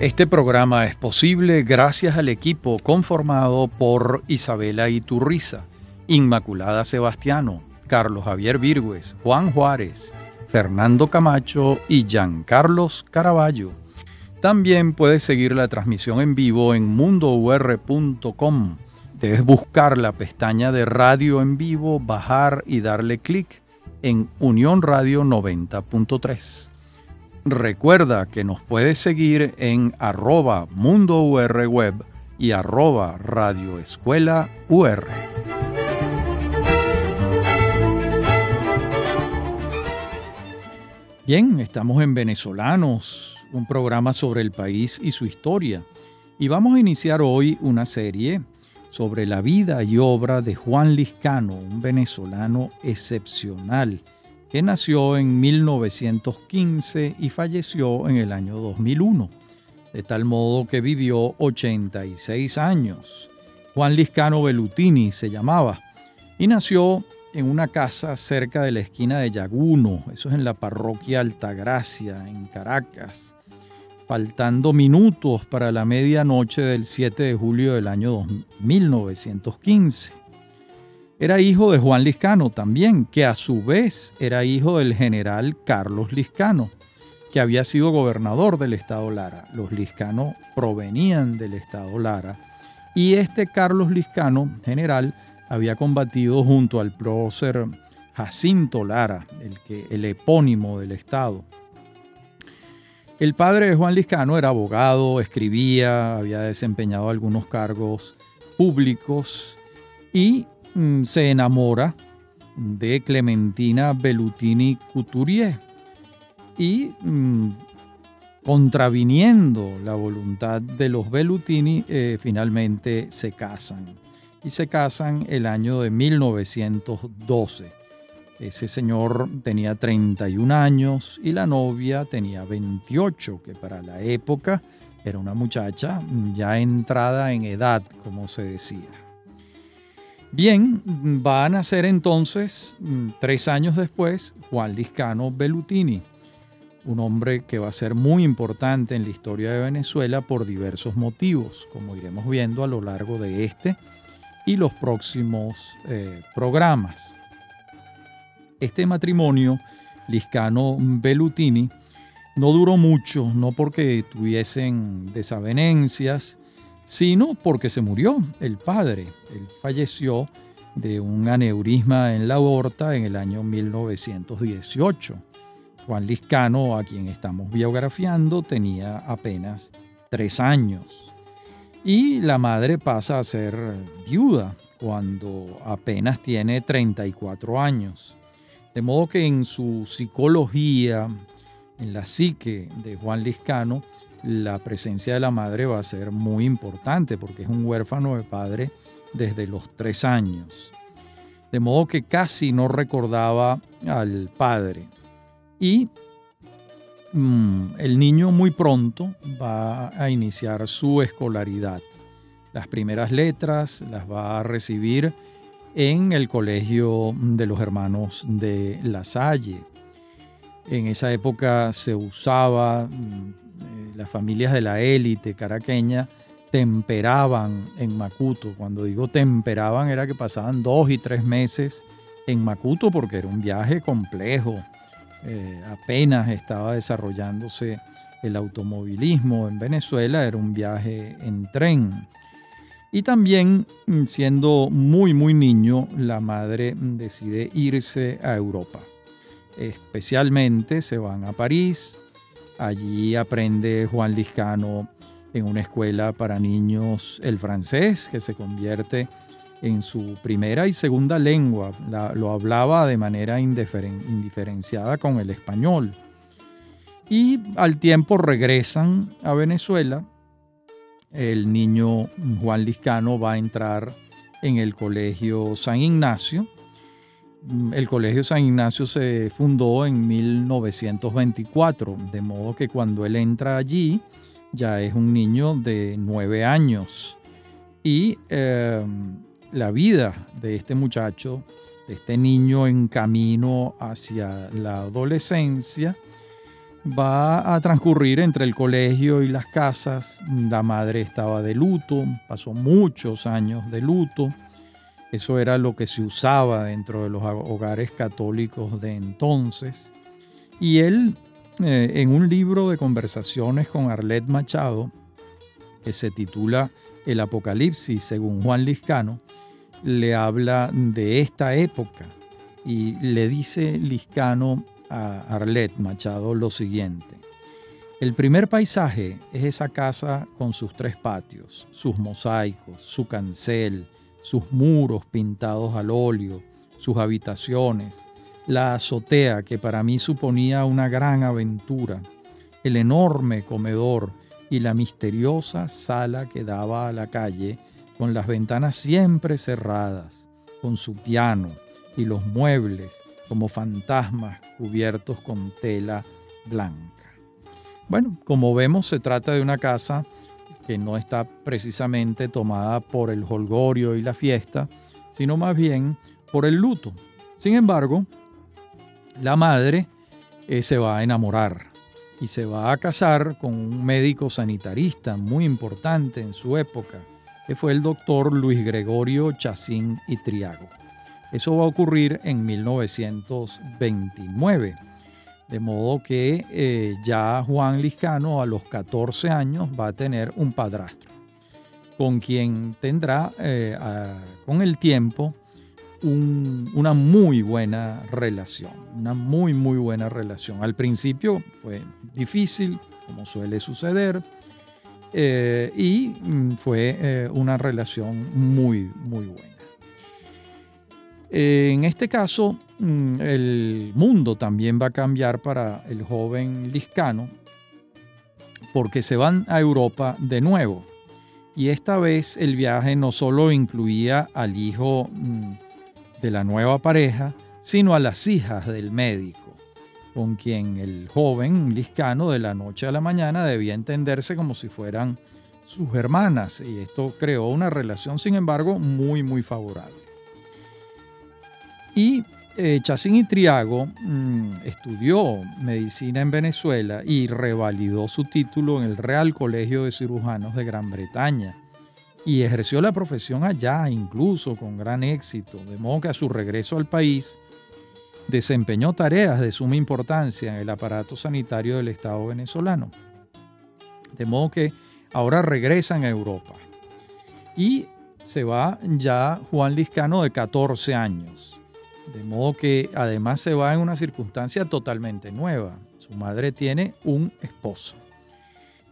Este programa es posible gracias al equipo conformado por Isabela Iturriza, Inmaculada Sebastiano, Carlos Javier Virgües, Juan Juárez, Fernando Camacho y Giancarlos Caraballo. También puedes seguir la transmisión en vivo en mundour.com. Debes buscar la pestaña de radio en vivo, bajar y darle clic en Unión Radio 90.3. Recuerda que nos puedes seguir en arroba Mundo Web y arroba Radio Escuela UR. Bien, estamos en Venezolanos, un programa sobre el país y su historia. Y vamos a iniciar hoy una serie sobre la vida y obra de Juan Liscano, un venezolano excepcional que nació en 1915 y falleció en el año 2001, de tal modo que vivió 86 años. Juan Liscano Bellutini se llamaba y nació en una casa cerca de la esquina de Yaguno, eso es en la parroquia Altagracia, en Caracas, faltando minutos para la medianoche del 7 de julio del año 1915. Era hijo de Juan Liscano también, que a su vez era hijo del general Carlos Liscano, que había sido gobernador del estado Lara. Los Liscano provenían del estado Lara y este Carlos Liscano, general, había combatido junto al prócer Jacinto Lara, el, que, el epónimo del estado. El padre de Juan Liscano era abogado, escribía, había desempeñado algunos cargos públicos y se enamora de Clementina Bellutini Couturier y mm, contraviniendo la voluntad de los Bellutini, eh, finalmente se casan. Y se casan el año de 1912. Ese señor tenía 31 años y la novia tenía 28, que para la época era una muchacha ya entrada en edad, como se decía. Bien, va a nacer entonces, mm, tres años después, Juan Liscano Bellutini, un hombre que va a ser muy importante en la historia de Venezuela por diversos motivos, como iremos viendo a lo largo de este y los próximos eh, programas. Este matrimonio, Liscano Bellutini, no duró mucho, no porque tuviesen desavenencias, sino porque se murió el padre. Él falleció de un aneurisma en la aorta en el año 1918. Juan Liscano, a quien estamos biografiando, tenía apenas tres años. Y la madre pasa a ser viuda cuando apenas tiene 34 años. De modo que en su psicología, en la psique de Juan Liscano, la presencia de la madre va a ser muy importante porque es un huérfano de padre desde los tres años. De modo que casi no recordaba al padre. Y mm, el niño muy pronto va a iniciar su escolaridad. Las primeras letras las va a recibir en el colegio de los hermanos de La Salle. En esa época se usaba mm, eh, las familias de la élite caraqueña temperaban en Macuto. Cuando digo temperaban era que pasaban dos y tres meses en Macuto porque era un viaje complejo. Eh, apenas estaba desarrollándose el automovilismo en Venezuela, era un viaje en tren. Y también, mm, siendo muy, muy niño, la madre decide irse a Europa. Especialmente se van a París, Allí aprende Juan Liscano en una escuela para niños el francés, que se convierte en su primera y segunda lengua. lo hablaba de manera indiferenciada con el español. Y al tiempo regresan a Venezuela. El niño Juan Liscano va a entrar en el colegio San Ignacio, el Colegio San Ignacio se fundó en 1924, de modo que cuando él entra allí ya es un niño de nueve años. Y em, la vida de este muchacho, de este niño en camino hacia la adolescencia, va a transcurrir entre el colegio y las casas. La madre estaba de luto, pasó muchos años de luto. Eso era lo que se usaba dentro de los hogares católicos de entonces. Y él, eh, en un libro de conversaciones con Arlet Machado, que se titula El Apocalipsis según Juan Liscano, le habla de esta época y le dice Liscano a Arlet Machado lo siguiente. El primer paisaje es esa casa con sus tres patios, sus mosaicos, su cancel, sus muros pintados al óleo, sus habitaciones, la azotea que para mí suponía una gran aventura, el enorme comedor y la misteriosa sala que daba a la calle con las ventanas siempre cerradas, con su piano y los muebles como fantasmas cubiertos con tela blanca. Bueno, como vemos, se trata de una casa que no está precisamente tomada por el holgorio y la fiesta, sino más bien por el luto. Sin embargo, la madre eh, se va a enamorar y se va a casar con un médico sanitarista muy importante en su época, que fue el doctor Luis Gregorio Chacín y Triago. Eso va a ocurrir en 1929. De modo que eh, ya Juan Liscano a los 14 años va a tener un padrastro, con quien tendrá eh, con el tiempo una muy buena relación, una muy, muy buena relación. Al principio fue difícil, como suele suceder, eh, y mm, fue una relación muy, muy buena. En este caso, el mundo también va a cambiar para el joven Liscano porque se van a Europa de nuevo. Y esta vez el viaje no solo incluía al hijo mm, de la nueva pareja, sino a las hijas del médico, con quien el joven Liscano de la noche a la mañana debía entenderse como si fueran sus hermanas. Y esto creó una relación, sin embargo, muy, muy favorable. Y eh, y Triago mm, estudió medicina en Venezuela y revalidó su título en el Real Colegio de Cirujanos de Gran Bretaña y ejerció la profesión allá, incluso con gran éxito, de modo que a su regreso al país desempeñó tareas de suma importancia en el aparato sanitario del Estado venezolano. De modo que ahora regresan a Europa. Y se va ya Juan Liscano de 14 años. De modo que además se va en una circunstancia totalmente nueva. Su madre tiene un esposo.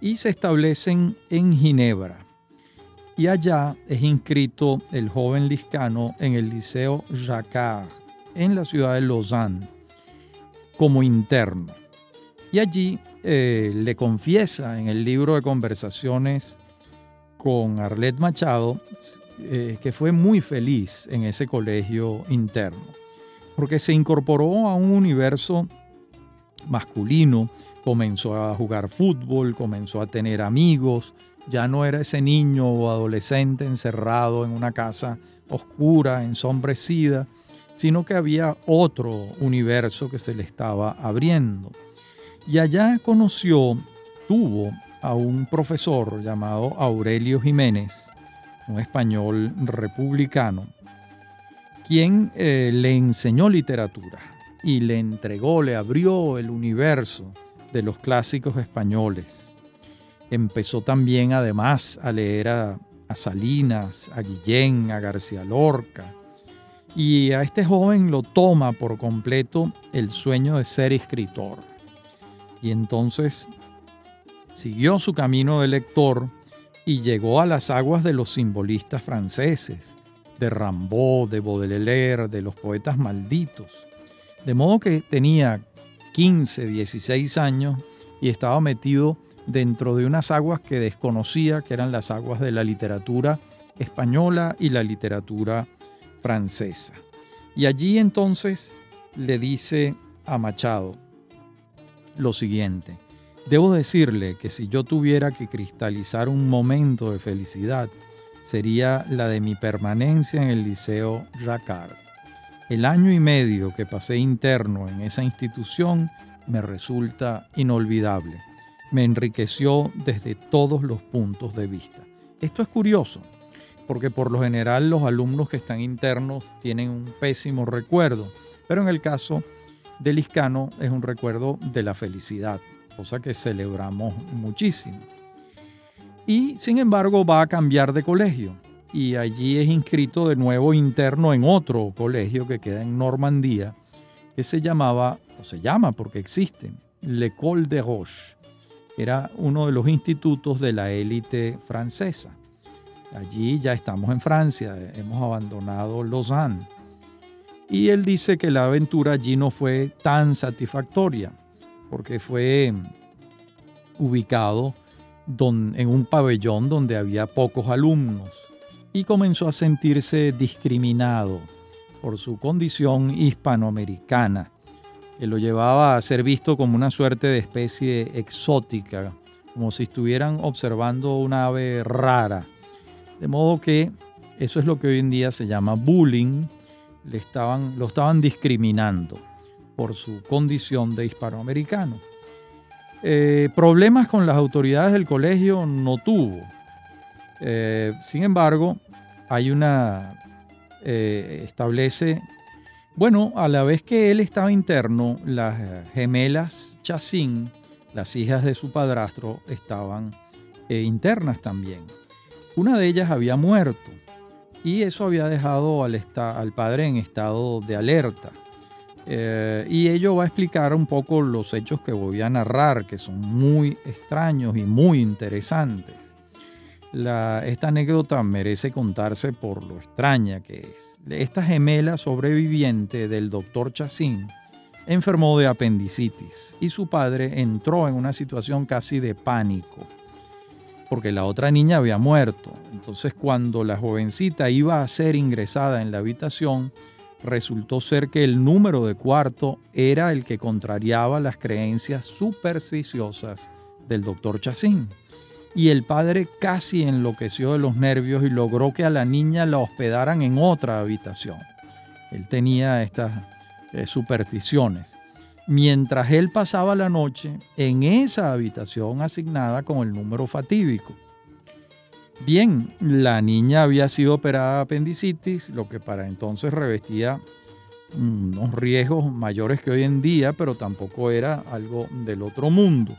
Y se establecen en Ginebra. Y allá es inscrito el joven Liscano en el Liceo Jacquard, en la ciudad de Lausanne, como interno. Y allí eh, le confiesa en el libro de conversaciones con Arlet Machado eh, que fue muy feliz en ese colegio interno porque se incorporó a un universo masculino, comenzó a jugar fútbol, comenzó a tener amigos, ya no era ese niño o adolescente encerrado en una casa oscura, ensombrecida, sino que había otro universo que se le estaba abriendo. Y allá conoció, tuvo a un profesor llamado Aurelio Jiménez, un español republicano, quien eh, le enseñó literatura y le entregó, le abrió el universo de los clásicos españoles. Empezó también además a leer a, a Salinas, a Guillén, a García Lorca. Y a este joven lo toma por completo el sueño de ser escritor. Y entonces siguió su camino de lector y llegó a las aguas de los simbolistas franceses, de Rimbaud, de Baudelaire, de los poetas malditos. De modo que tenía 15, 16 años y estaba metido dentro de unas aguas que desconocía, que eran las aguas de la literatura española y la literatura francesa. Y allí entonces le dice a Machado lo siguiente, debo decirle que si yo tuviera que cristalizar un momento de felicidad, sería la de mi permanencia en el Liceo Jacquard. El año y medio que pasé interno en esa institución me resulta inolvidable. Me enriqueció desde todos los puntos de vista. Esto es curioso, porque por lo general los alumnos que están internos tienen un pésimo recuerdo, pero en el caso del Liscano es un recuerdo de la felicidad, cosa que celebramos muchísimo. Y sin embargo va a cambiar de colegio y allí es inscrito de nuevo interno en otro colegio que queda en Normandía, que se llamaba, o se llama porque existe, l'École de Roche. Era uno de los institutos de la élite francesa. Allí ya estamos en Francia, hemos abandonado Lausanne. Y él dice que la aventura allí no fue tan satisfactoria, porque fue ubicado en un pabellón donde había pocos alumnos y comenzó a sentirse discriminado por su condición hispanoamericana, que lo llevaba a ser visto como una suerte de especie exótica, como si estuvieran observando una ave rara. De modo que eso es lo que hoy en día se llama bullying lo estaban discriminando por su condición de hispanoamericano. Eh, problemas con las autoridades del colegio no tuvo. Eh, sin embargo, hay una, eh, establece, bueno, a la vez que él estaba interno, las gemelas Chacín, las hijas de su padrastro, estaban internas también. Una de ellas había muerto y eso había dejado al, al padre en estado de alerta. Eh, y ello va a explicar un poco los hechos que voy a narrar, que son muy extraños y muy interesantes. esta anécdota merece contarse por lo extraña que es. Esta gemela sobreviviente del doctor Chacín enfermó de apendicitis y su padre entró en una situación casi de pánico porque la otra niña había muerto. Entonces cuando la jovencita iba a ser ingresada en la habitación, resultó ser que el número de cuarto era el que contrariaba las creencias supersticiosas del doctor Chacín. Y el padre casi enloqueció de los nervios y logró que a la niña la hospedaran en otra habitación. Él tenía estas eh, supersticiones mientras él pasaba la noche en esa habitación asignada con el número fatídico. Bien, la niña había sido operada de apendicitis, lo que para entonces revestía unos riesgos mayores que hoy en día, pero tampoco era algo del otro mundo.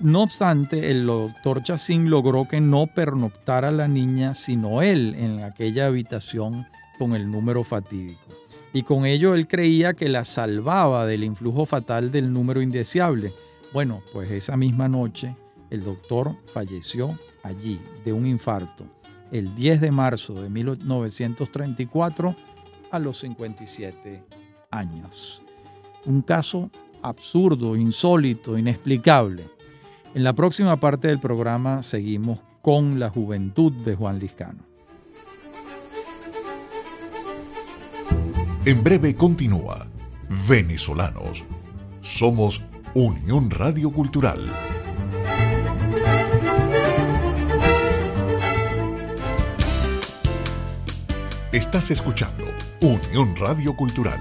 No obstante, el doctor Chacín logró que no pernoctara la niña, sino él en aquella habitación con el número fatídico y con ello él creía que la salvaba del influjo fatal del número indeseable. Bueno, pues esa misma noche el doctor falleció allí de un infarto el 10 de marzo de 1934 a los 57 años. Un caso absurdo, insólito, inexplicable. En la próxima parte del programa seguimos con la juventud de Juan Liscano. En breve continúa Venezolanos. Somos Unión Radio Cultural. Estás escuchando Unión Radio Cultural.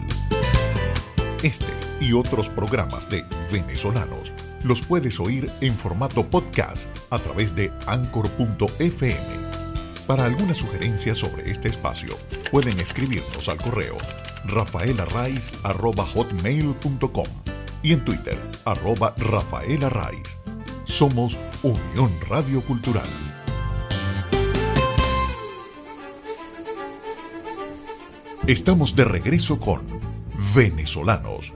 Este y otros programas de Venezolanos los puedes oír en formato podcast a través de anchor.fm. Para alguna sugerencia sobre este espacio, pueden escribirnos al correo rafaelarraiz.com y en Twitter, arroba Rafaela Somos Unión Radio Cultural. Estamos de regreso con Venezolanos.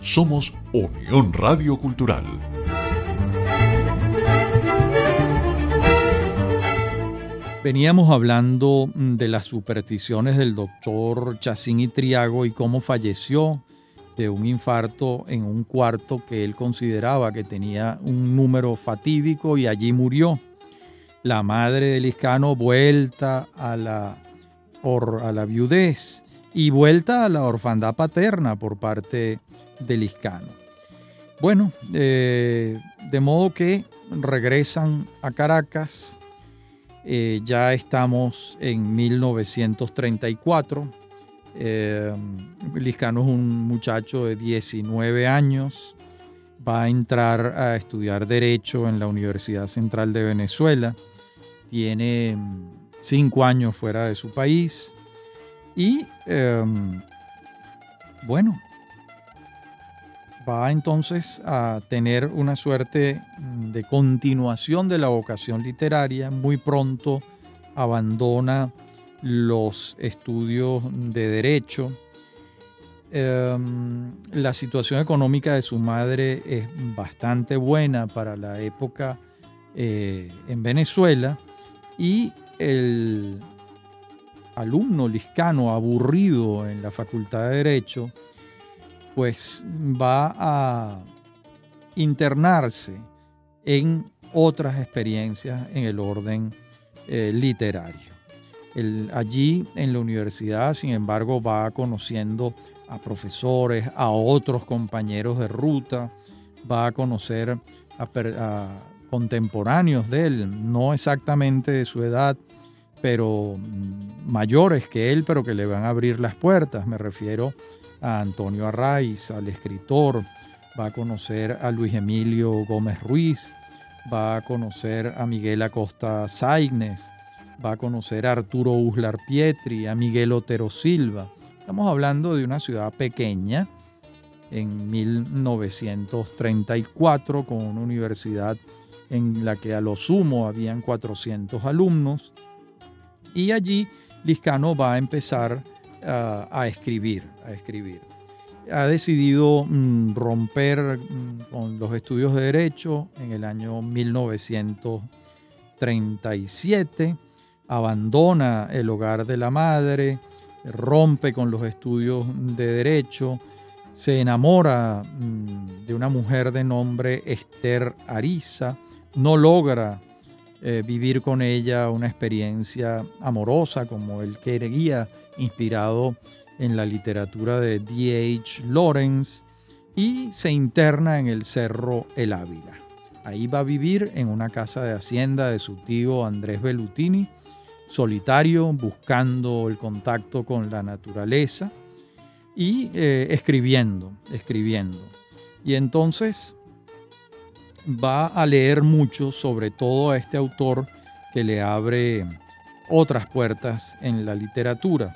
Somos Unión Radio Cultural. Veníamos hablando de las supersticiones del doctor Chacín y Triago y cómo falleció de un infarto en un cuarto que él consideraba que tenía un número fatídico y allí murió. La madre de Liscano vuelta a la, a la viudez y vuelta a la orfandad paterna por parte de Liscano. Bueno, eh, de modo que regresan a Caracas. Eh, ya estamos en 1934 Eh, Liscano es un muchacho de 19 años, va a entrar a estudiar Derecho en la Universidad Central de Venezuela, tiene cinco años fuera de su país y em, bueno, va entonces a tener una suerte de continuación de la vocación literaria. Muy pronto abandona los estudios de derecho. Em, la situación económica de su madre es bastante buena para la época eh, en Venezuela y el alumno liscano aburrido en la Facultad de Derecho, pues va a internarse en otras experiencias en el orden eh, literario. allí en la universidad, sin embargo, va conociendo a profesores, a otros compañeros de ruta, va a conocer a contemporáneos de él, no exactamente de su edad, pero mm, mayores que él, pero que le van a abrir las puertas. Me refiero a Antonio Arraiz, al escritor, va a conocer a Luis Emilio Gómez Ruiz, va a conocer a Miguel Acosta Saignes, va a conocer a Arturo Uslar Pietri, a Miguel Otero Silva. Estamos hablando de una ciudad pequeña. En 1934 con una universidad en la que a lo sumo habían 400 alumnos y allí Liscano va a empezar ah, a escribir, a escribir. Ha decidido mm, romper mm, con los estudios de derecho en el año 1937, abandona el hogar de la madre, rompe con los estudios de derecho, se enamora mm, de una mujer de nombre Esther Ariza, no logra eh, vivir con ella una experiencia amorosa como él quería, inspirado en la literatura de D.H. Lawrence, y se interna en el Cerro El Ávila. Ahí va a vivir en una casa de hacienda de su tío Andrés Bellutini, solitario, buscando el contacto con la naturaleza y eh, escribiendo, escribiendo. Y entonces va a leer mucho sobre todo a este autor que le abre otras puertas en la literatura.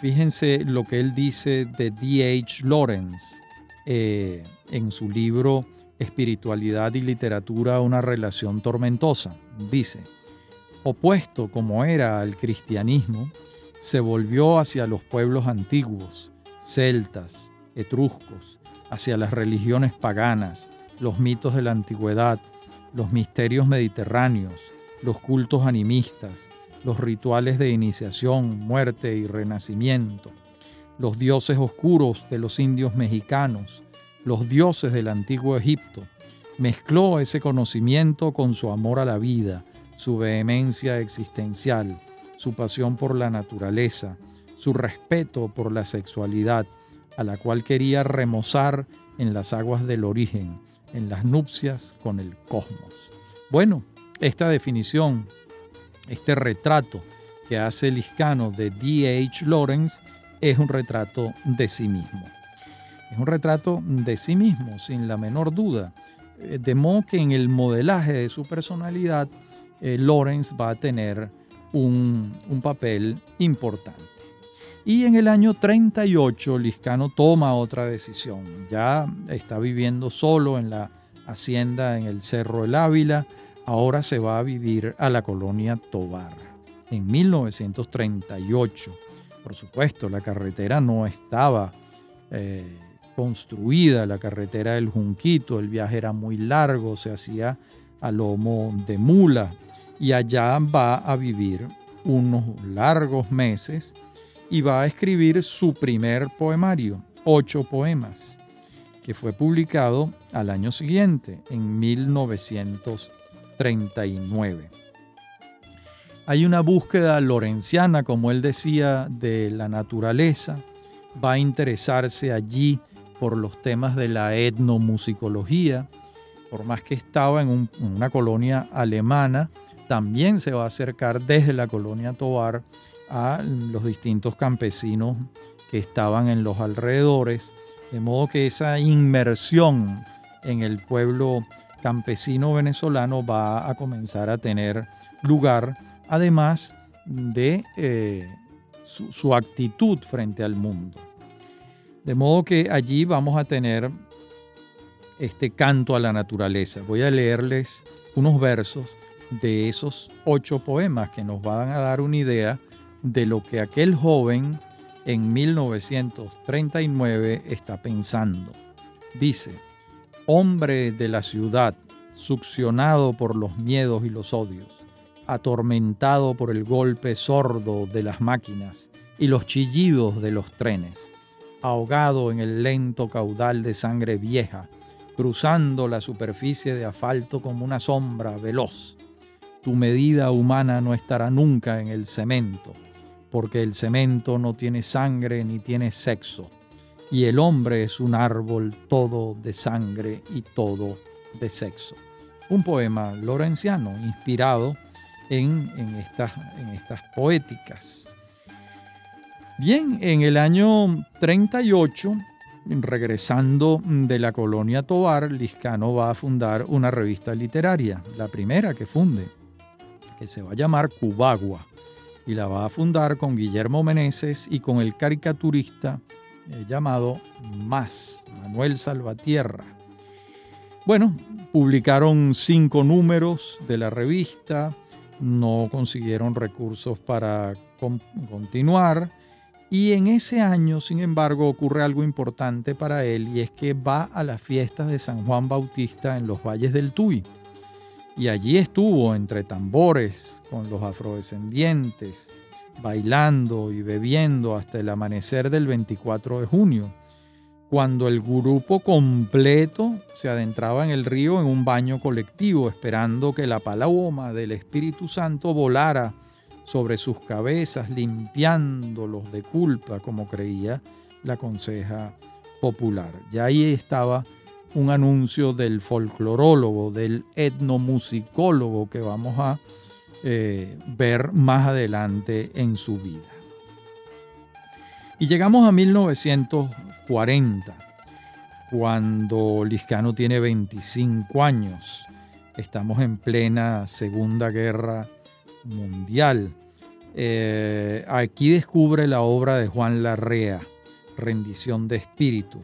Fíjense lo que él dice de D.H. Lawrence eh, en su libro Espiritualidad y Literatura, una relación tormentosa. Dice, opuesto como era al cristianismo, se volvió hacia los pueblos antiguos, celtas, etruscos, hacia las religiones paganas, los mitos de la antigüedad, los misterios mediterráneos, los cultos animistas, los rituales de iniciación, muerte y renacimiento, los dioses oscuros de los indios mexicanos, los dioses del antiguo Egipto. Mezcló ese conocimiento con su amor a la vida, su vehemencia existencial, su pasión por la naturaleza, su respeto por la sexualidad, a la cual quería remozar en las aguas del origen, en las nupcias con el cosmos. Bueno, esta definición, este retrato que hace Liscano de D.H. Lawrence es un retrato de sí mismo. Es un retrato de sí mismo, sin la menor duda. Eh, de modo que en el modelaje de su personalidad, eh, Lawrence va a tener un, un papel importante. Y en el año 38 Liscano toma otra decisión. Ya está viviendo solo en la hacienda en el Cerro El Ávila. Ahora se va a vivir a la colonia Tobar. En 1938, por supuesto, la carretera no estaba eh, construida, la carretera del Junquito, el viaje era muy largo, se hacía a lomo de mula y allá va a vivir unos largos meses y va a escribir su primer poemario, ocho poemas, que fue publicado al año siguiente, en 1939. Hay una búsqueda lorenciana, como él decía, de la naturaleza. Va a interesarse allí por los temas de la etnomusicología. Por más que estaba en, una colonia alemana, también se va a acercar desde la colonia Tobar a los distintos campesinos que estaban en los alrededores, de modo que esa inmersión en el pueblo campesino venezolano va a comenzar a tener lugar, además de eh, su, su actitud frente al mundo. De modo que allí vamos a tener este canto a la naturaleza. Voy a leerles unos versos de esos ocho poemas que nos van a dar una idea de lo que aquel joven en 1939 está pensando. Dice, hombre de la ciudad, succionado por los miedos y los odios, atormentado por el golpe sordo de las máquinas y los chillidos de los trenes, ahogado en el lento caudal de sangre vieja, cruzando la superficie de asfalto como una sombra veloz. Tu medida humana no estará nunca en el cemento, porque el cemento no tiene sangre ni tiene sexo, y el hombre es un árbol todo de sangre y todo de sexo. Un poema lorenciano inspirado en, estas, en estas poéticas. Bien, en el año 38, regresando de la colonia Tobar, Liscano va a fundar una revista literaria, la primera que funde, que se va a llamar Cubagua y la va a fundar con Guillermo Meneses y con el caricaturista eh, llamado Más, Manuel Salvatierra. Bueno, publicaron cinco números de la revista, no consiguieron recursos para continuar y en ese año, sin embargo, ocurre algo importante para él y es que va a las fiestas de San Juan Bautista en los valles del Tuy y allí estuvo entre tambores con los afrodescendientes, bailando y bebiendo hasta el amanecer del 24 de junio, cuando el grupo completo se adentraba en el río en un baño colectivo, esperando que la paloma del Espíritu Santo volara sobre sus cabezas, limpiándolos de culpa, como creía la conseja popular. Ya ahí estaba un anuncio del folclorólogo, del etnomusicólogo que vamos a eh, ver más adelante en su vida. Y llegamos a 1940, cuando Liscano tiene 25 años. Estamos en plena Segunda Guerra Mundial. Eh, aquí descubre la obra de Juan Larrea, Rendición de Espíritu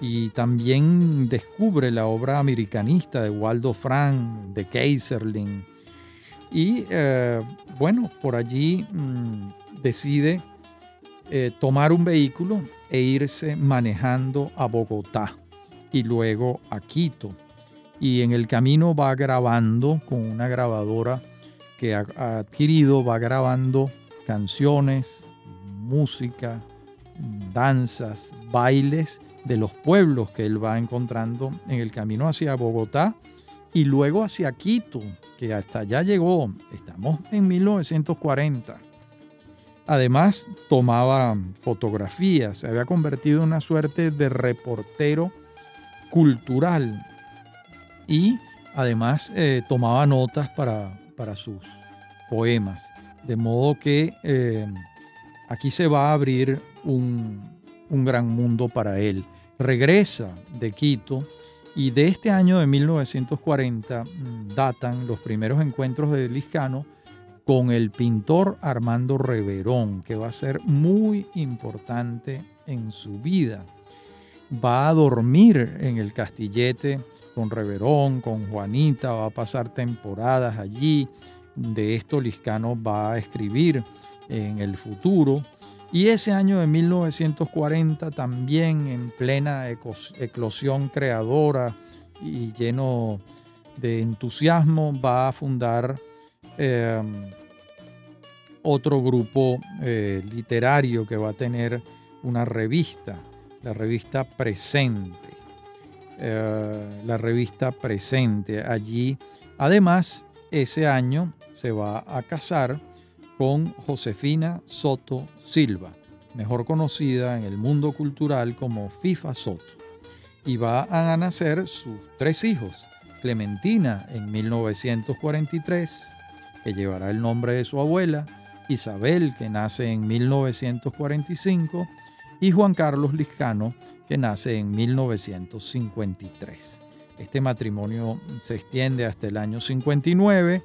y también descubre la obra americanista de Waldo Frank, de Kaiserling. Y eh, bueno, por allí mm, decide eh, tomar un vehículo e irse manejando a Bogotá y luego a Quito. Y en el camino va grabando con una grabadora que ha adquirido, va grabando canciones, música, danzas, bailes de los pueblos que él va encontrando en el camino hacia Bogotá y luego hacia Quito, que hasta allá llegó. Estamos en 1940. Además, tomaba fotografías, se había convertido en una suerte de reportero cultural y además eh, tomaba notas para, para, sus poemas. De modo que eh, aquí se va a abrir un, un gran mundo para él regresa de Quito y de este año de 1940 mm, datan los primeros encuentros de Liscano con el pintor Armando Reverón, que va a ser muy importante en su vida. Va a dormir en el castillete con Reverón, con Juanita, va a pasar temporadas allí. De esto Liscano va a escribir en el futuro y ese año de 1940 también en plena eclosión creadora y lleno de entusiasmo va a fundar em, otro grupo eh, literario que va a tener una revista, la revista Presente. Eh, la revista Presente. Allí, además, ese año se va a casar con Josefina Soto Silva, mejor conocida en el mundo cultural como FIFA Soto, y va a nacer sus tres hijos, Clementina en 1943, que llevará el nombre de su abuela, Isabel, que nace en 1945, y Juan Carlos Liscano, que nace en 1953. Este matrimonio se extiende hasta el año 59,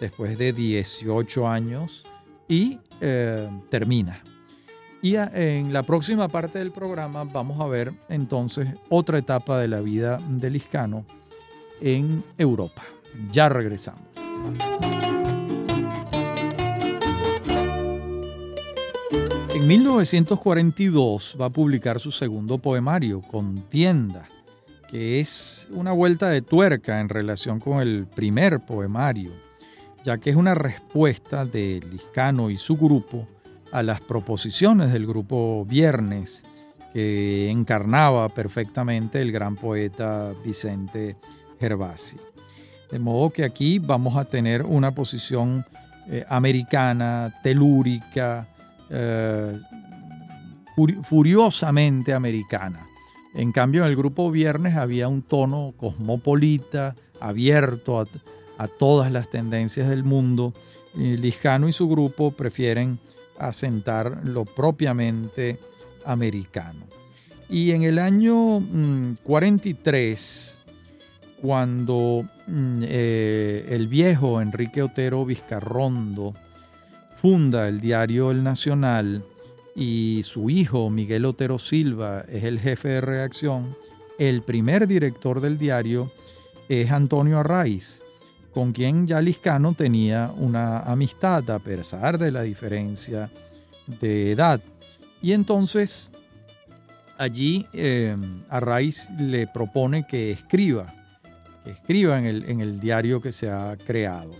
después de 18 años, y eh, termina. Y en la próxima parte del programa vamos a ver entonces otra etapa de la vida de Liscano en Europa. Ya regresamos. En 1942 va a publicar su segundo poemario, Contienda, que es una vuelta de tuerca en relación con el primer poemario, ya que es una respuesta de Liscano y su grupo a las proposiciones del grupo Viernes, que encarnaba perfectamente el gran poeta Vicente Gervasi. De modo que aquí vamos a tener una posición eh, americana, telúrica, eh, furiosamente americana. En cambio, en el grupo Viernes había un tono cosmopolita, abierto a, a todas las tendencias del mundo. Lijano y su grupo prefieren asentar lo propiamente americano. Y en el año 43, mm, cuando mm, eh, el viejo Enrique Otero Vizcarrondo funda el diario El Nacional y su hijo Miguel Otero Silva es el jefe de redacción, el primer director del diario es Antonio Arraiz, con quien ya Liscano tenía una amistad a pesar de la diferencia de edad. Y entonces allí eh, le propone que escriba, que escriba en el, en el diario que se ha creado.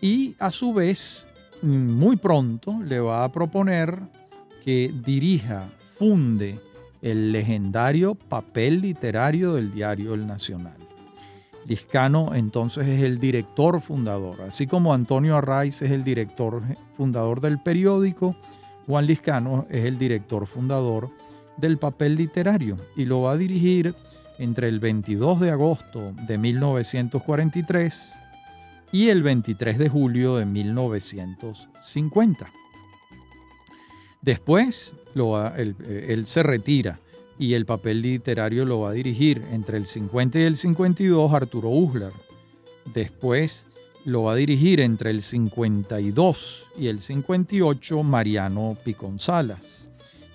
Y a su vez, muy pronto le va a proponer que dirija, funde el legendario papel literario del diario El Nacional. Liscano entonces es el director fundador, así como Antonio Arraiz es el director fundador del periódico, Juan Liscano es el director fundador del papel literario y lo va a dirigir entre el 22 de agosto de 1943 y el 23 de julio de 1950. Después él se retira y el papel literario lo va a dirigir entre el 50 y el 52 Arturo Uslar. Después lo va a dirigir entre el 52 y el 58 Mariano Piconzalas.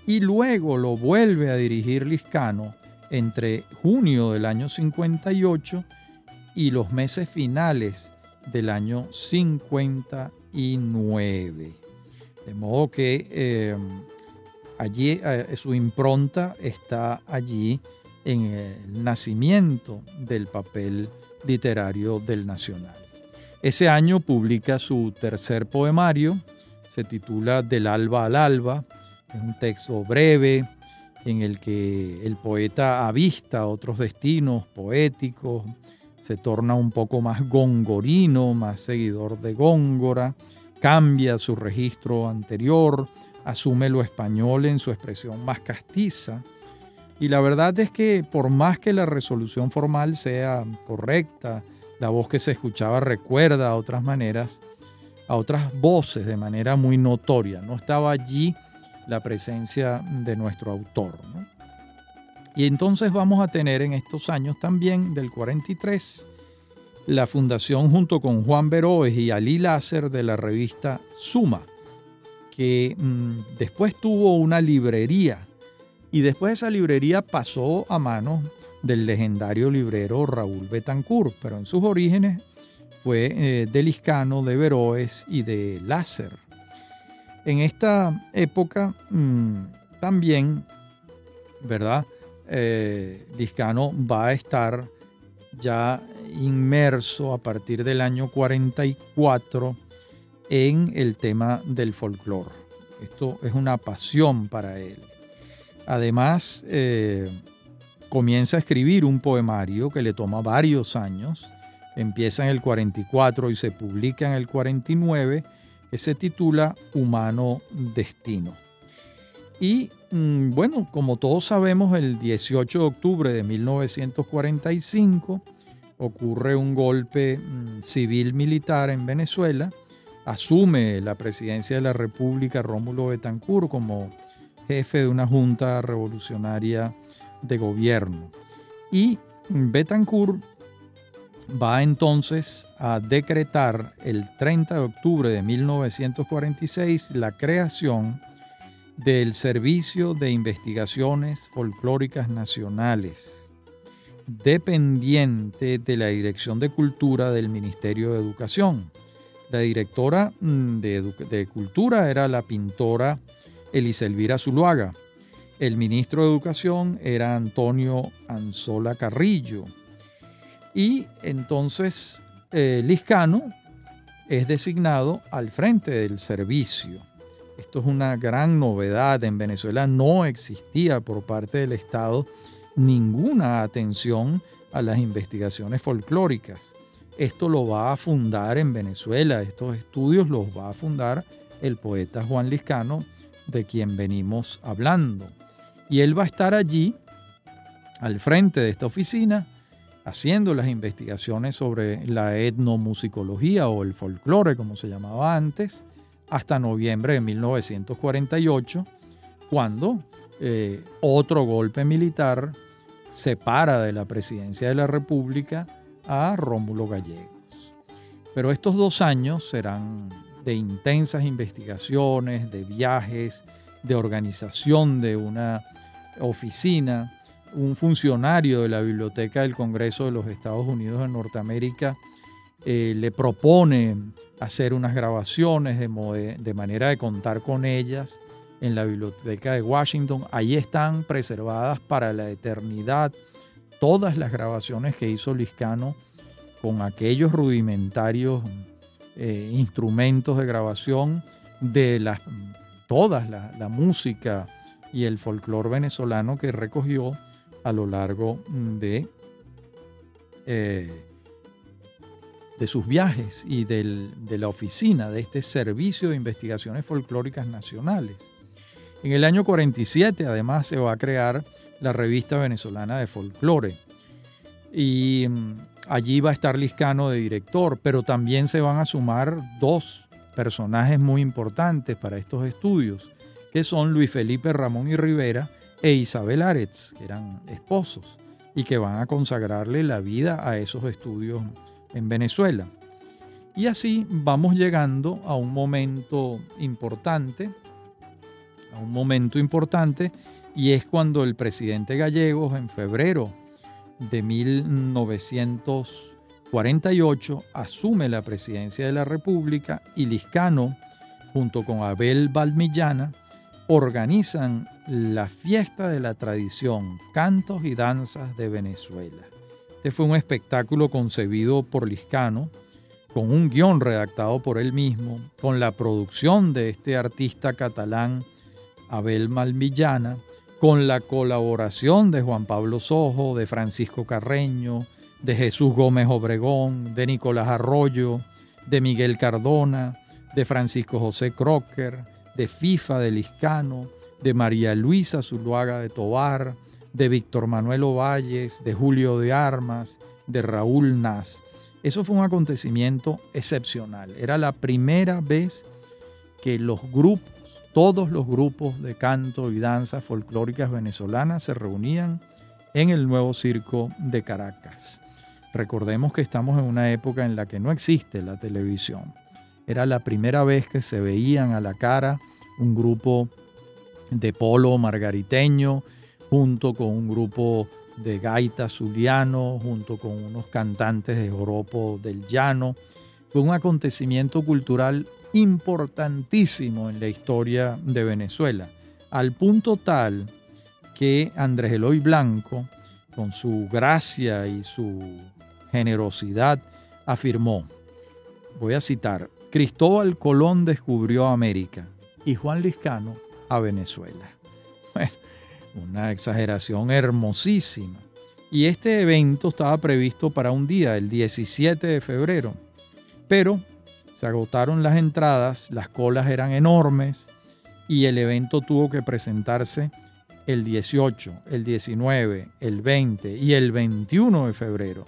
Y luego lo vuelve a dirigir Liscano entre junio del año 58 y los meses finales del año 59. De modo que eh, allí eh, su impronta está allí en el nacimiento del papel literario del Nacional. Ese año publica su tercer poemario, se titula Del alba al alba, es un texto breve en el que el poeta avista otros destinos poéticos, se torna un poco más gongorino, más seguidor de Góngora, cambia su registro anterior, asume lo español en su expresión más castiza. Y la verdad es que por más que la resolución formal sea correcta, la voz que se escuchaba recuerda a otras maneras, a otras voces de manera muy notoria. No estaba allí la presencia de nuestro autor. Y entonces vamos a tener en estos años también, del 43, la fundación junto con Juan Veroes y Ali Láser de la revista Suma, que mm, después tuvo una librería y después esa librería pasó a manos del legendario librero Raúl Betancourt, pero en sus orígenes fue eh, de Liscano, de Veroes y de Láser. En esta época mm, también, ¿verdad? Eh, Liscano va a estar ya inmerso a partir del año 44 en el tema del folclore. Esto es una pasión para él. Además, eh, comienza a escribir un poemario que le toma varios años. Empieza en el 44 y se publica en el 49, que se titula Humano Destino. Y mm, bueno, como todos sabemos, el 18 de octubre de 1945 ocurre un golpe mm, civil militar en Venezuela asume la presidencia de la República Rómulo Betancourt como jefe de una junta revolucionaria de gobierno. Y Betancourt va entonces a decretar el 30 de octubre de 1946 la creación del Servicio de Investigaciones Folclóricas Nacionales, dependiente de la Dirección de Cultura del Ministerio de Educación. La directora mm, de, Cultura era la pintora Eliselvira Zuluaga. El ministro de Educación era Antonio Anzola Carrillo. Y entonces eh, Liscano es designado al frente del servicio. Esto es una gran novedad. En Venezuela no existía por parte del Estado ninguna atención a las investigaciones folclóricas. Esto lo va a fundar en Venezuela, estos estudios los va a fundar el poeta Juan Liscano, de quien venimos hablando. Y él va a estar allí, al frente de esta oficina, haciendo las investigaciones sobre la etnomusicología o el folclore, como se llamaba antes, hasta noviembre de 1948, cuando eh, otro golpe militar separa de la presidencia de la República a Rómulo Gallegos. Pero estos dos años serán de intensas investigaciones, de viajes, de organización de una oficina, un funcionario de la Biblioteca del Congreso de los Estados Unidos de Norteamérica eh, le propone hacer unas grabaciones de, de, manera de contar con ellas en la Biblioteca de Washington. Ahí están preservadas para la eternidad todas las grabaciones que hizo Liscano con aquellos rudimentarios eh, instrumentos de grabación de las, todas la, música y el folclore venezolano que recogió a lo largo de, eh, de sus viajes y de la oficina de este Servicio de Investigaciones Folclóricas Nacionales. En el año 47 además se va a crear la revista venezolana de folclore y mm, allí va a estar Liscano de director, pero también se van a sumar dos personajes muy importantes para estos estudios, que son Luis Felipe Ramón y Rivera e Isabel Aretz, que eran esposos y que van a consagrarle la vida a esos estudios en Venezuela. Y así vamos llegando a un momento importante, a un momento importante, y es cuando el presidente Gallegos en febrero de 1948 asume la presidencia de la República y Liscano, junto con Abel Valmillana, organizan la fiesta de la tradición, cantos y danzas de Venezuela. Este fue un espectáculo concebido por Liscano, con un guion redactado por él mismo, con la producción de este artista catalán Abel Valmillana, con la colaboración de Juan Pablo Sojo, de Francisco Carreño, de Jesús Gómez Obregón, de Nicolás Arroyo, de Miguel Cardona, de Francisco José Crocker, de FIFA de Liscano, de María Luisa Zuluaga de Tobar, de Víctor Manuel Ovalles, de Julio de Armas, de Raúl Nas. Eso fue un acontecimiento excepcional. Era la primera vez que los grupos todos los grupos de canto y danza folclóricas venezolanas se reunían en el nuevo circo de Caracas. Recordemos que estamos en una época en la que no existe la televisión. Era la primera vez que se veían a la cara un grupo de polo margariteño junto con un grupo de gaita zuliano, junto con unos cantantes de joropo del llano. Fue un acontecimiento cultural importantísimo en la historia de Venezuela, al punto tal que Andrés Eloy Blanco, con su gracia y su generosidad, afirmó, voy a citar, Cristóbal Colón descubrió América y Juan Liscano a Venezuela. Bueno, una exageración hermosísima. Y este evento estaba previsto para un día, el 17 de febrero, pero se agotaron las entradas, las colas eran enormes y el evento tuvo que presentarse el 18, el 19, el 20 y el 21 de febrero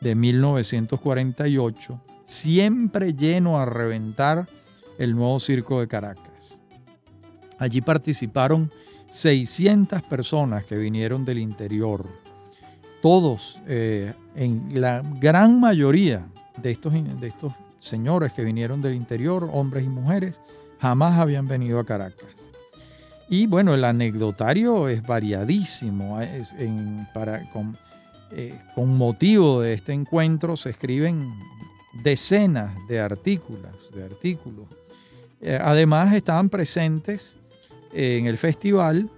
de 1948, siempre lleno a reventar el nuevo circo de Caracas. Allí participaron 600 personas que vinieron del interior. Todos, eh, en la gran mayoría de estos, de estos señores que vinieron del interior, hombres y mujeres, jamás habían venido a Caracas. Y bueno, el anecdotario es variadísimo. para, con, eh, con, motivo de este encuentro se escriben decenas de artículos. De artículos. Eh, además estaban presentes en el festival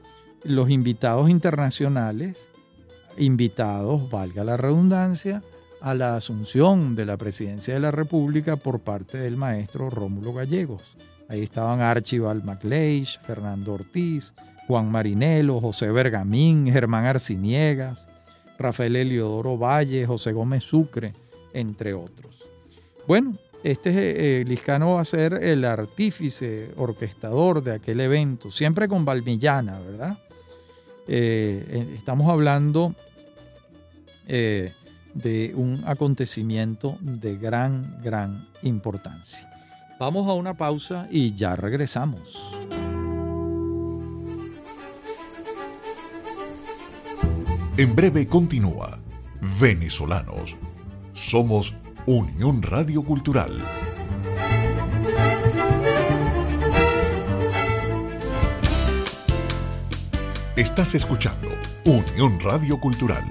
los invitados internacionales, invitados, valga la redundancia, a la asunción de la presidencia de la República por parte del maestro Rómulo Gallegos. Ahí estaban Archibald MacLeish, Fernando Ortiz, Juan Marinelo, José Bergamín, Germán Arciniegas, Rafael Eliodoro Valle, José Gómez Sucre, entre otros. Bueno, este eh, Liscano va a ser el artífice orquestador de aquel evento, siempre con Valmillana, ¿verdad? Eh, estamos hablando eh, de un acontecimiento de gran, gran importancia. Vamos a una pausa y ya regresamos. En breve continúa Venezolanos. Somos Unión Radio Cultural. Estás escuchando Unión Radio Cultural.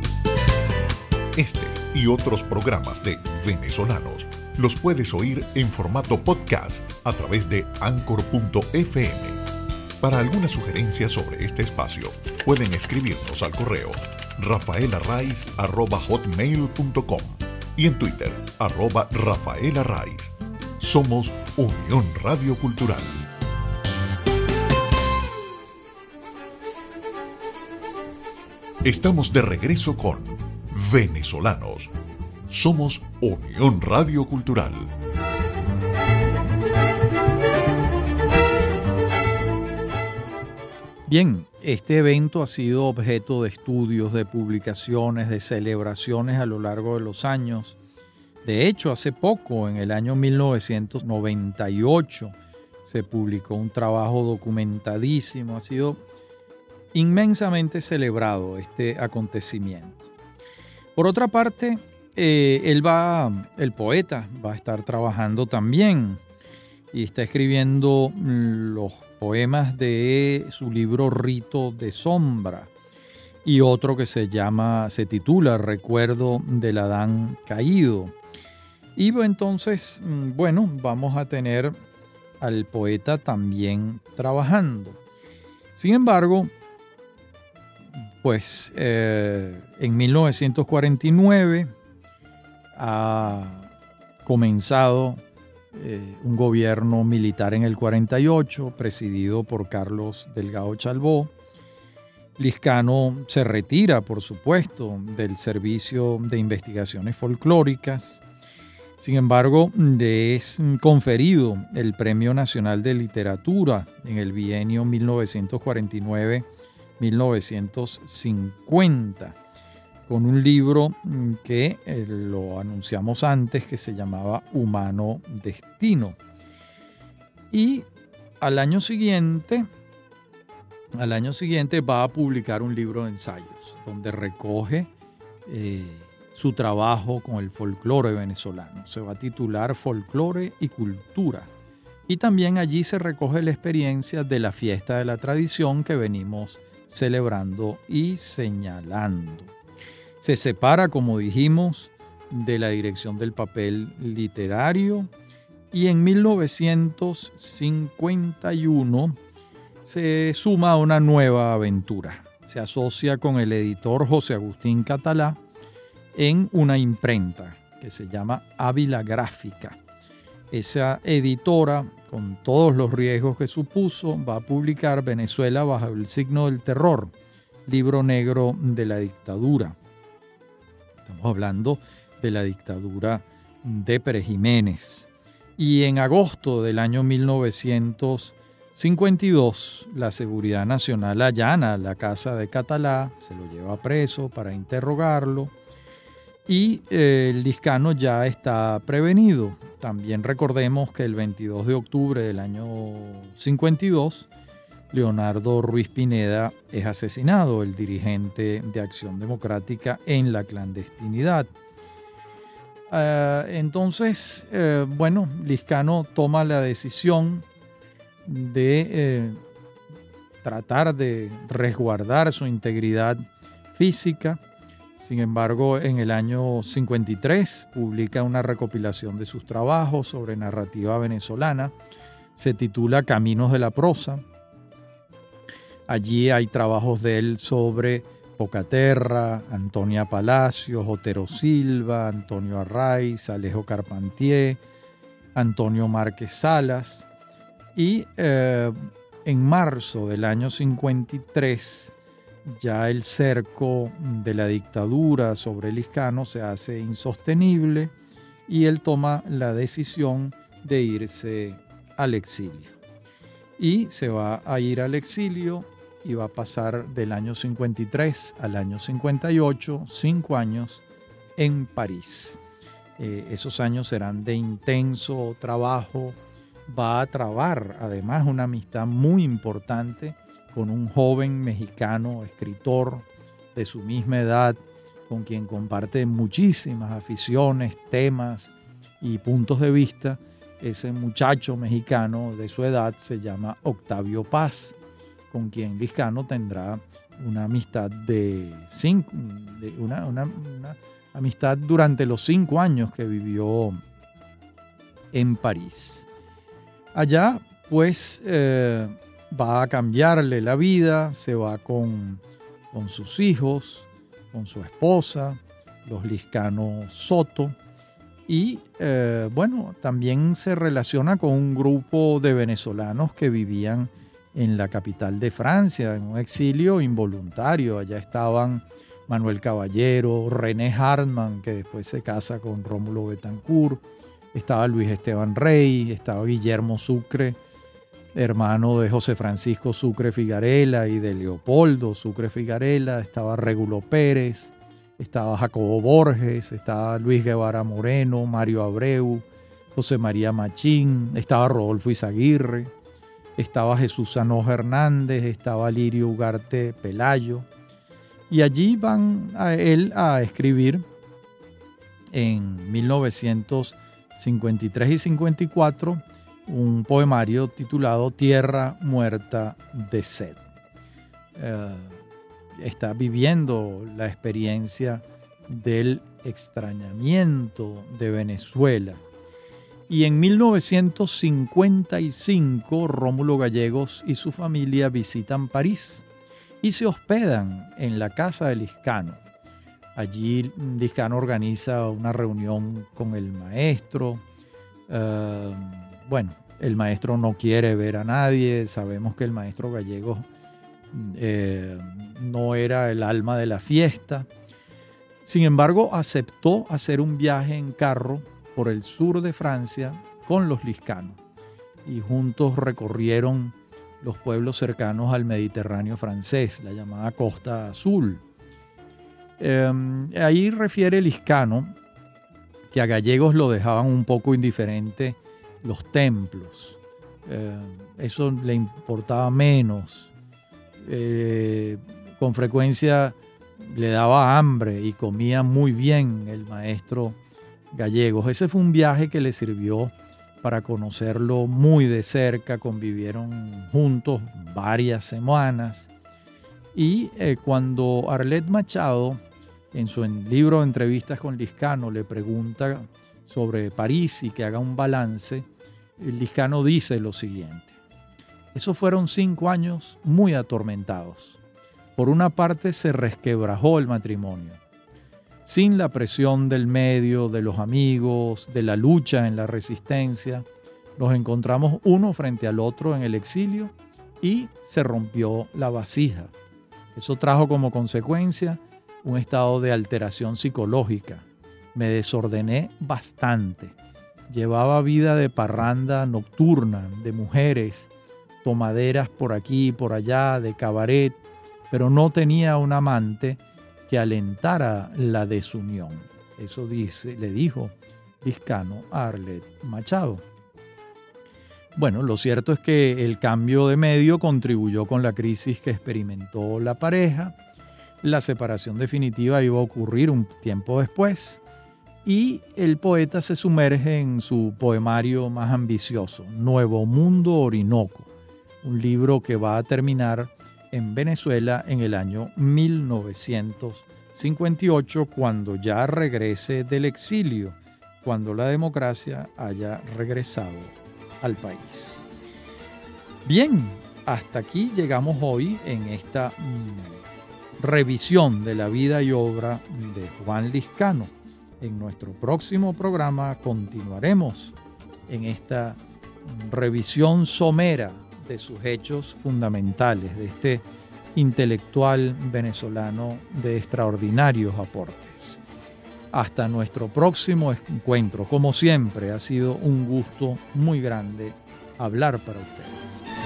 Este y otros programas de venezolanos los puedes oír en formato podcast a través de anchor.fm. Para alguna sugerencia sobre este espacio, pueden escribirnos al correo rafaelarraiz.com y en Twitter, arroba rafaelarraiz. Somos Unión Radio Cultural. Estamos de regreso con Venezolanos somos Unión Radio Cultural. Bien, este evento ha sido objeto de estudios, de publicaciones, de celebraciones a lo largo de los años. De hecho, hace poco, en el año 1998, se publicó un trabajo documentadísimo. Ha sido inmensamente celebrado este acontecimiento. Por otra parte, eh, él va, el poeta, va a estar trabajando también y está escribiendo los poemas de su libro Rito de Sombra y otro que se llama, se titula Recuerdo del Adán Caído. Y entonces, mm, bueno, vamos a tener al poeta también trabajando. Sin embargo, pues eh, en 1949 ha comenzado eh, un gobierno militar en el 48, presidido por Carlos Delgado Chalbó. Liscano se retira, por supuesto, del servicio de investigaciones folclóricas. Sin embargo, le es conferido el Premio Nacional de Literatura en el bienio 1949-1950 con un libro mm, que eh, lo anunciamos antes, que se llamaba Humano Destino. Y al año siguiente, al año siguiente va a publicar un libro de ensayos, donde recoge eh, su trabajo con el folclore venezolano. Se va a titular Folclore y Cultura. Y también allí se recoge la experiencia de la fiesta de la tradición que venimos celebrando y señalando. Se separa, como dijimos, de la dirección del papel literario y en 1951 se suma a una nueva aventura. Se asocia con el editor José Agustín Catalá en una imprenta que se llama Ávila Gráfica. Esa editora, con todos los riesgos que supuso, va a publicar Venezuela bajo el signo del terror, libro negro de la dictadura. Estamos hablando de la dictadura de Pérez Jiménez. Y en agosto del año 1952, la Seguridad Nacional allana la casa de Catalá, se lo lleva preso para interrogarlo. Y eh, el Liscano ya está prevenido. También recordemos que el 22 de octubre del año 52, Leonardo Ruiz Pineda es asesinado, el dirigente de Acción Democrática en la clandestinidad. Ah, entonces, eh, bueno, Liscano toma la decisión de eh, tratar de resguardar su integridad física. Sin embargo, en el año 53 publica una recopilación de sus trabajos sobre narrativa venezolana. Se titula Caminos de la Prosa. Allí hay trabajos de él sobre Pocaterra, Antonia Palacios, Otero Silva, Antonio Arraiz, Alejo Carpentier, Antonio Márquez Salas. Y eh, en marzo del año 53, ya el cerco de la dictadura sobre el Iscano se hace insostenible y él toma la decisión de irse al exilio. Y se va a ir al exilio y va a pasar del año 53 al año 58, cinco años en París. Eh, esos años serán de intenso trabajo. Va a trabar además una amistad muy importante con un joven mexicano, escritor de su misma edad, con quien comparte muchísimas aficiones, temas y puntos de vista. Ese muchacho mexicano de su edad se llama Octavio Paz con quien Liscano tendrá una amistad de cinco, una, amistad durante los cinco años que vivió en París. Allá, pues, eh, va a cambiarle la vida, se va con, con sus hijos, con su esposa, los Liscano Soto, y eh, bueno, también se relaciona con un grupo de venezolanos que vivían en la capital de Francia, en un exilio involuntario. Allá estaban Manuel Caballero, René Hartmann, que después se casa con Rómulo Betancourt, estaba Luis Esteban Rey, estaba Guillermo Sucre, hermano de José Francisco Sucre Figarela y de Leopoldo Sucre Figarela, estaba Regulo Pérez, estaba Jacobo Borges, estaba Luis Guevara Moreno, Mario Abreu, José María Machín, estaba Rodolfo Izaguirre, estaba Jesús Anoja Hernández, estaba Lirio Ugarte Pelayo, y allí van a él a escribir en 1953 y 54 un poemario titulado Tierra muerta de sed. Eh, está viviendo la experiencia del extrañamiento de Venezuela y en 1955 Rómulo Gallegos y su familia visitan París y se hospedan en la casa de Liscano. Allí Liscano organiza una reunión con el maestro. Eh, bueno, el maestro no quiere ver a nadie. Sabemos que el maestro Gallegos eh, no era el alma de la fiesta. Sin embargo, aceptó hacer un viaje en carro por el sur de Francia con los liscanos y juntos recorrieron los pueblos cercanos al Mediterráneo francés, la llamada Costa Azul. Em, ahí refiere Liscano que a gallegos lo dejaban un poco indiferente los templos. Em, eso le importaba menos. Eh, con frecuencia le daba hambre y comía muy bien el maestro gallegos. Ese fue un viaje que le sirvió para conocerlo muy de cerca, convivieron juntos varias semanas. Y eh, cuando Arlet Machado, en su libro de entrevistas con Liscano, le pregunta sobre París y que haga un balance, el Liscano dice lo siguiente. Esos fueron cinco años muy atormentados. Por una parte se resquebrajó el matrimonio sin la presión del medio, de los amigos, de la lucha en la resistencia, nos encontramos uno frente al otro en el exilio y se rompió la vasija. Eso trajo como consecuencia un estado de alteración psicológica. Me desordené bastante. Llevaba vida de parranda nocturna, de mujeres, tomaderas por aquí y por allá, de cabaret, pero no tenía un amante que alentara la desunión. Eso le dijo Liscano a Arlet Machado. Bueno, lo cierto es que el cambio de medio contribuyó con la crisis que experimentó la pareja. La separación definitiva iba a ocurrir un tiempo después y el poeta se sumerge en su poemario más ambicioso, Nuevo Mundo Orinoco, un libro que va a terminar en Venezuela en el año 1958, cuando ya regrese del exilio, cuando la democracia haya regresado al país. Bien, hasta aquí llegamos hoy en esta mm, revisión de la vida y obra de Juan Liscano. En nuestro próximo programa continuaremos en esta revisión somera de sus hechos fundamentales, de este intelectual venezolano de extraordinarios aportes. Hasta nuestro próximo encuentro. Como siempre, ha sido un gusto muy grande hablar para ustedes.